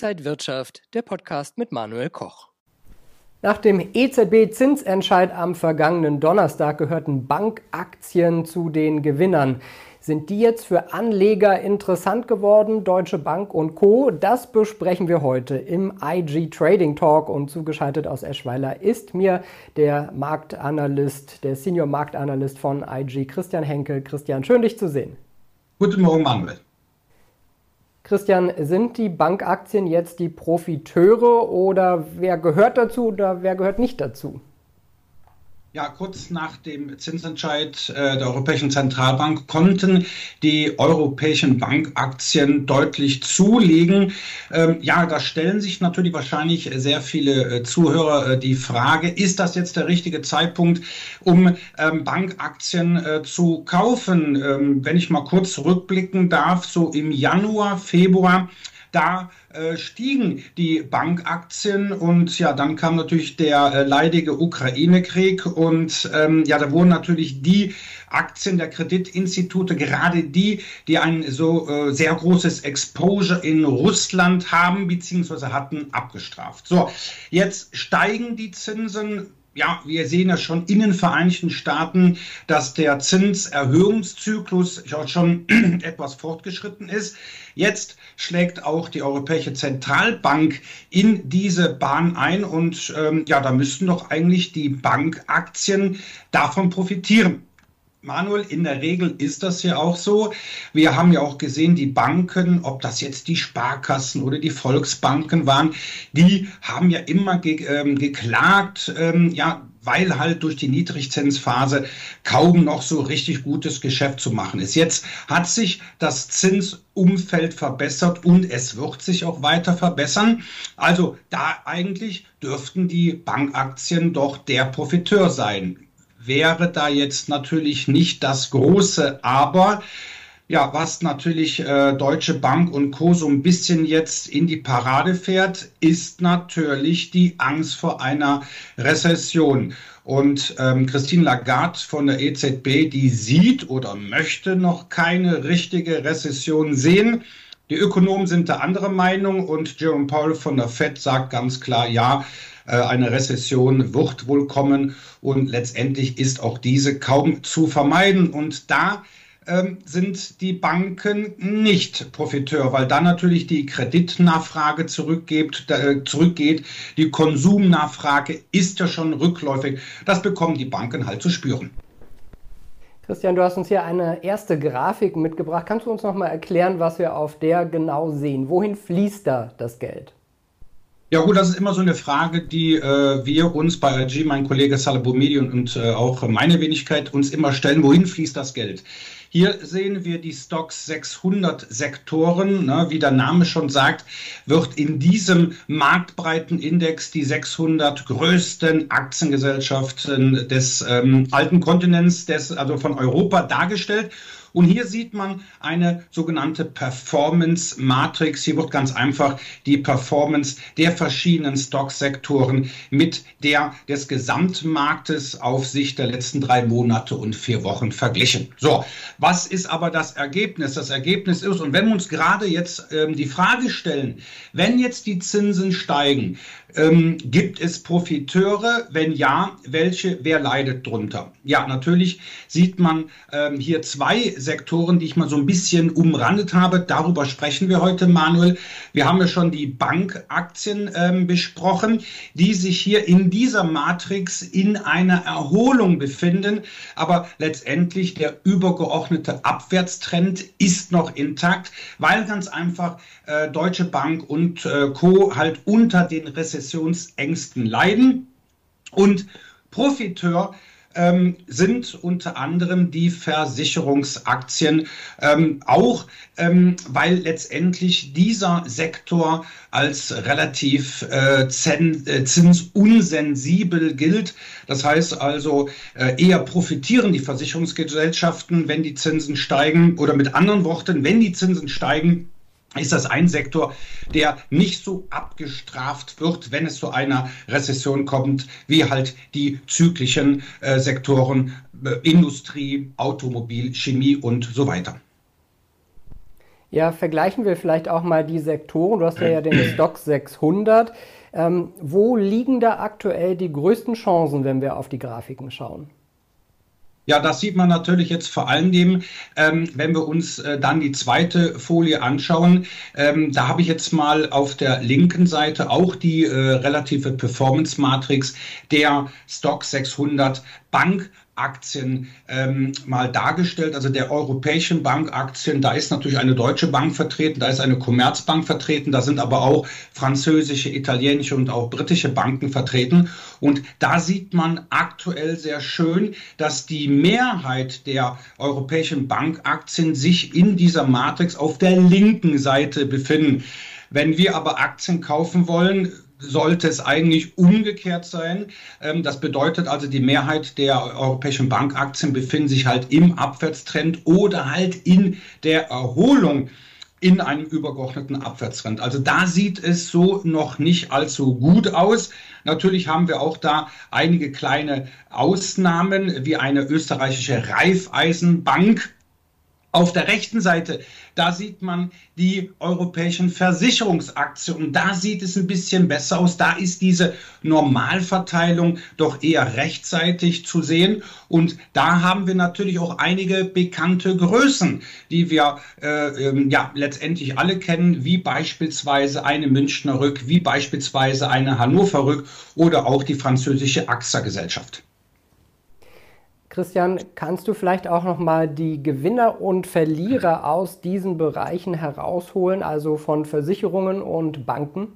Inside Wirtschaft, der Podcast mit Manuel Koch. Nach dem EZB-Zinsentscheid am vergangenen Donnerstag gehörten Bankaktien zu den Gewinnern. Sind die jetzt für Anleger interessant geworden, Deutsche Bank und Co? Das besprechen wir heute im IG Trading Talk und zugeschaltet aus Eschweiler ist mir der Marktanalyst, der Senior Marktanalyst von IG, Christian Henkel. Christian, schön dich zu sehen. Guten Morgen, Manuel. Christian, sind die Bankaktien jetzt die Profiteure oder wer gehört dazu oder wer gehört nicht dazu? Ja, kurz nach dem Zinsentscheid äh, der Europäischen Zentralbank konnten die europäischen Bankaktien deutlich zulegen. Ähm, ja, da stellen sich natürlich wahrscheinlich sehr viele äh, Zuhörer äh, die Frage, ist das jetzt der richtige Zeitpunkt, um ähm, Bankaktien äh, zu kaufen? Ähm, wenn ich mal kurz zurückblicken darf, so im Januar, Februar da äh, stiegen die Bankaktien und ja, dann kam natürlich der äh, leidige Ukraine-Krieg und ähm, ja, da wurden natürlich die Aktien der Kreditinstitute, gerade die, die ein so äh, sehr großes Exposure in Russland haben bzw. hatten, abgestraft. So, jetzt steigen die Zinsen ja, wir sehen ja schon in den Vereinigten Staaten, dass der Zinserhöhungszyklus schon etwas fortgeschritten ist. Jetzt schlägt auch die Europäische Zentralbank in diese Bahn ein und ähm, ja, da müssten doch eigentlich die Bankaktien davon profitieren. Manuel, in der Regel ist das ja auch so. Wir haben ja auch gesehen, die Banken, ob das jetzt die Sparkassen oder die Volksbanken waren, die haben ja immer ge ähm, geklagt, ähm, ja, weil halt durch die Niedrigzinsphase kaum noch so richtig gutes Geschäft zu machen ist. Jetzt hat sich das Zinsumfeld verbessert und es wird sich auch weiter verbessern. Also da eigentlich dürften die Bankaktien doch der Profiteur sein wäre da jetzt natürlich nicht das große Aber. Ja, was natürlich äh, Deutsche Bank und Co. so ein bisschen jetzt in die Parade fährt, ist natürlich die Angst vor einer Rezession. Und ähm, Christine Lagarde von der EZB, die sieht oder möchte noch keine richtige Rezession sehen. Die Ökonomen sind der andere Meinung und Jerome Powell von der Fed sagt ganz klar, ja, eine Rezession wird wohl kommen und letztendlich ist auch diese kaum zu vermeiden. Und da ähm, sind die Banken nicht Profiteur, weil dann natürlich die Kreditnachfrage zurückgeht, äh, zurückgeht. Die Konsumnachfrage ist ja schon rückläufig. Das bekommen die Banken halt zu spüren. Christian, du hast uns hier eine erste Grafik mitgebracht. Kannst du uns noch mal erklären, was wir auf der genau sehen? Wohin fließt da das Geld? Ja gut, das ist immer so eine Frage, die äh, wir uns bei IG, mein Kollege Salabomedi und, und äh, auch meine Wenigkeit uns immer stellen, wohin fließt das Geld? Hier sehen wir die Stocks 600 Sektoren. Ne, wie der Name schon sagt, wird in diesem marktbreiten Index die 600 größten Aktiengesellschaften des ähm, alten Kontinents, des, also von Europa dargestellt. Und hier sieht man eine sogenannte Performance Matrix. Hier wird ganz einfach die Performance der verschiedenen Stocksektoren mit der des Gesamtmarktes auf Sicht der letzten drei Monate und vier Wochen verglichen. So, was ist aber das Ergebnis? Das Ergebnis ist, und wenn wir uns gerade jetzt ähm, die Frage stellen, wenn jetzt die Zinsen steigen, ähm, gibt es Profiteure? Wenn ja, welche? Wer leidet drunter? Ja, natürlich sieht man ähm, hier zwei Sektoren, die ich mal so ein bisschen umrandet habe. Darüber sprechen wir heute, Manuel. Wir haben ja schon die Bankaktien ähm, besprochen, die sich hier in dieser Matrix in einer Erholung befinden. Aber letztendlich der übergeordnete Abwärtstrend ist noch intakt, weil ganz einfach äh, Deutsche Bank und äh, Co. halt unter den Rezessionsängsten leiden. Und Profiteur ähm, sind unter anderem die Versicherungsaktien, ähm, auch ähm, weil letztendlich dieser Sektor als relativ äh, äh zinsunsensibel gilt. Das heißt also, äh, eher profitieren die Versicherungsgesellschaften, wenn die Zinsen steigen oder mit anderen Worten, wenn die Zinsen steigen, ist das ein Sektor, der nicht so abgestraft wird, wenn es zu einer Rezession kommt, wie halt die zyklischen äh, Sektoren äh, Industrie, Automobil, Chemie und so weiter. Ja, vergleichen wir vielleicht auch mal die Sektoren. Du hast ja, ja den Stock 600. Ähm, wo liegen da aktuell die größten Chancen, wenn wir auf die Grafiken schauen? Ja, das sieht man natürlich jetzt vor allem, dem, ähm, wenn wir uns äh, dann die zweite Folie anschauen. Ähm, da habe ich jetzt mal auf der linken Seite auch die äh, relative Performance Matrix der Stock 600 Bank Aktien ähm, mal dargestellt, also der europäischen Bankaktien. Da ist natürlich eine deutsche Bank vertreten, da ist eine Commerzbank vertreten, da sind aber auch französische, italienische und auch britische Banken vertreten. Und da sieht man aktuell sehr schön, dass die Mehrheit der europäischen Bankaktien sich in dieser Matrix auf der linken Seite befinden. Wenn wir aber Aktien kaufen wollen, sollte es eigentlich umgekehrt sein. Ähm, das bedeutet also, die Mehrheit der europäischen Bankaktien befinden sich halt im Abwärtstrend oder halt in der Erholung in einem übergeordneten Abwärtstrend. Also da sieht es so noch nicht allzu gut aus. Natürlich haben wir auch da einige kleine Ausnahmen, wie eine österreichische Raiffeisenbank auf der rechten Seite, da sieht man die europäischen Versicherungsaktien. Da sieht es ein bisschen besser aus. Da ist diese Normalverteilung doch eher rechtzeitig zu sehen. Und da haben wir natürlich auch einige bekannte Größen, die wir äh, ähm, ja letztendlich alle kennen, wie beispielsweise eine Münchner Rück, wie beispielsweise eine Hannover Rück oder auch die französische AXA-Gesellschaft. Christian, kannst du vielleicht auch noch mal die Gewinner und Verlierer aus diesen Bereichen herausholen, also von Versicherungen und Banken?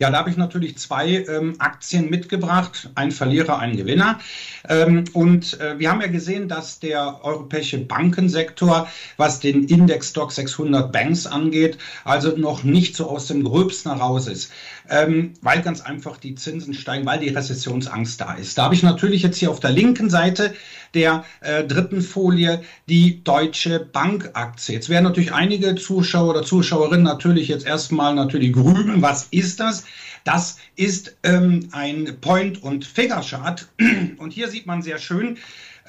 Ja, da habe ich natürlich zwei ähm, Aktien mitgebracht, ein Verlierer, ein Gewinner. Ähm, und äh, wir haben ja gesehen, dass der europäische Bankensektor, was den Index Stock 600 Banks angeht, also noch nicht so aus dem Gröbsten heraus ist, ähm, weil ganz einfach die Zinsen steigen, weil die Rezessionsangst da ist. Da habe ich natürlich jetzt hier auf der linken Seite der äh, dritten Folie die Deutsche Bankaktie. Jetzt werden natürlich einige Zuschauer oder Zuschauerinnen natürlich jetzt erstmal natürlich grübeln. Was ist das? Das ist ähm, ein Point- und Figure-Chart. Und hier sieht man sehr schön,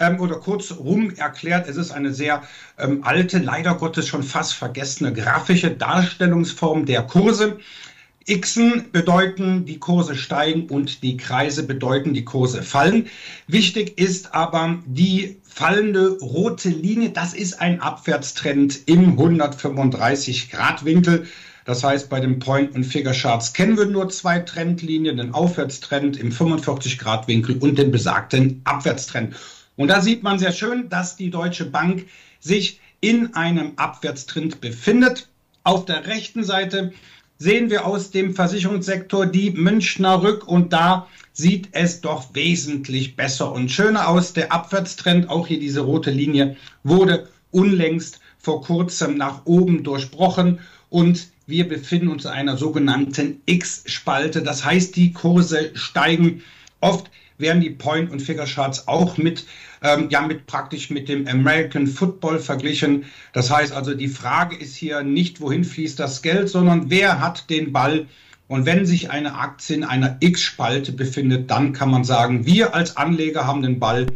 ähm, oder kurz rum erklärt, es ist eine sehr ähm, alte, leider Gottes schon fast vergessene grafische Darstellungsform der Kurse. Xen bedeuten, die Kurse steigen und die Kreise bedeuten, die Kurse fallen. Wichtig ist aber die fallende rote Linie. Das ist ein Abwärtstrend im 135 Grad Winkel. Das heißt, bei den Point- und Figure-Charts kennen wir nur zwei Trendlinien, den Aufwärtstrend im 45 Grad Winkel und den besagten Abwärtstrend. Und da sieht man sehr schön, dass die Deutsche Bank sich in einem Abwärtstrend befindet. Auf der rechten Seite sehen wir aus dem Versicherungssektor die Münchner Rück und da sieht es doch wesentlich besser und schöner aus. Der Abwärtstrend, auch hier diese rote Linie, wurde unlängst vor kurzem nach oben durchbrochen und wir befinden uns in einer sogenannten X-Spalte. Das heißt, die Kurse steigen. Oft werden die Point- und Figure-Charts auch mit, ähm, ja, mit praktisch mit dem American Football verglichen. Das heißt also, die Frage ist hier nicht, wohin fließt das Geld, sondern wer hat den Ball? Und wenn sich eine Aktie in einer X-Spalte befindet, dann kann man sagen, wir als Anleger haben den Ball.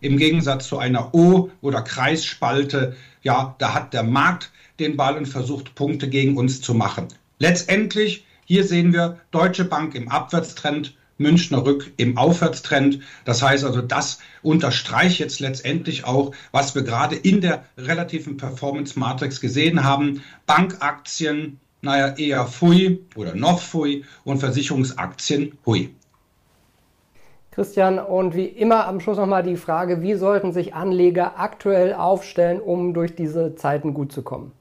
Im Gegensatz zu einer O- oder Kreisspalte, ja, da hat der Markt den Ball und versucht, Punkte gegen uns zu machen. Letztendlich, hier sehen wir Deutsche Bank im Abwärtstrend, Münchner Rück im Aufwärtstrend. Das heißt also, das unterstreicht jetzt letztendlich auch, was wir gerade in der relativen Performance Matrix gesehen haben. Bankaktien, naja, eher Fui oder noch Fui und Versicherungsaktien Hui. Christian, und wie immer am Schluss nochmal die Frage, wie sollten sich Anleger aktuell aufstellen, um durch diese Zeiten gut zu kommen?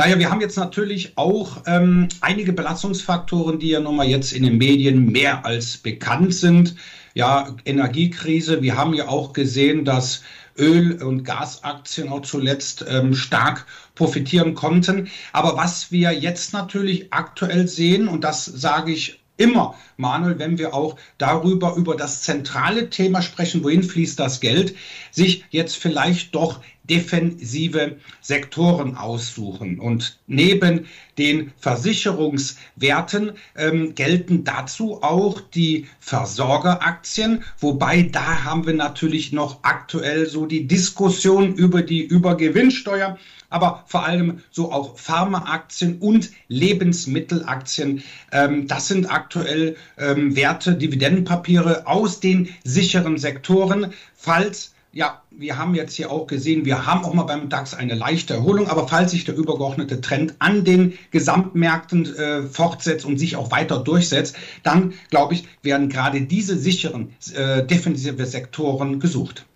Naja, wir haben jetzt natürlich auch ähm, einige Belastungsfaktoren, die ja nochmal jetzt in den Medien mehr als bekannt sind. Ja, Energiekrise. Wir haben ja auch gesehen, dass Öl- und Gasaktien auch zuletzt ähm, stark profitieren konnten. Aber was wir jetzt natürlich aktuell sehen, und das sage ich immer, Manuel, wenn wir auch darüber, über das zentrale Thema sprechen, wohin fließt das Geld, sich jetzt vielleicht doch defensive Sektoren aussuchen. Und neben den Versicherungswerten ähm, gelten dazu auch die Versorgeraktien, wobei da haben wir natürlich noch aktuell so die Diskussion über die Übergewinnsteuer aber vor allem so auch Pharmaaktien und Lebensmittelaktien. Ähm, das sind aktuell ähm, Werte, Dividendenpapiere aus den sicheren Sektoren. Falls ja, wir haben jetzt hier auch gesehen, wir haben auch mal beim DAX eine leichte Erholung, aber falls sich der übergeordnete Trend an den Gesamtmärkten äh, fortsetzt und sich auch weiter durchsetzt, dann glaube ich, werden gerade diese sicheren äh, defensive Sektoren gesucht.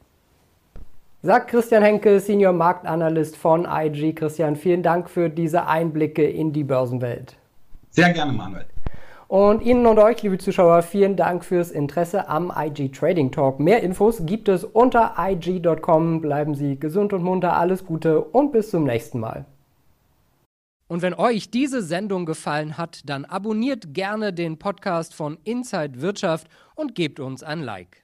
Sagt Christian Henke, Senior Marktanalyst von IG. Christian, vielen Dank für diese Einblicke in die Börsenwelt. Sehr gerne, Manuel. Und Ihnen und euch, liebe Zuschauer, vielen Dank fürs Interesse am IG Trading Talk. Mehr Infos gibt es unter IG.com. Bleiben Sie gesund und munter, alles Gute und bis zum nächsten Mal. Und wenn euch diese Sendung gefallen hat, dann abonniert gerne den Podcast von Inside Wirtschaft und gebt uns ein Like.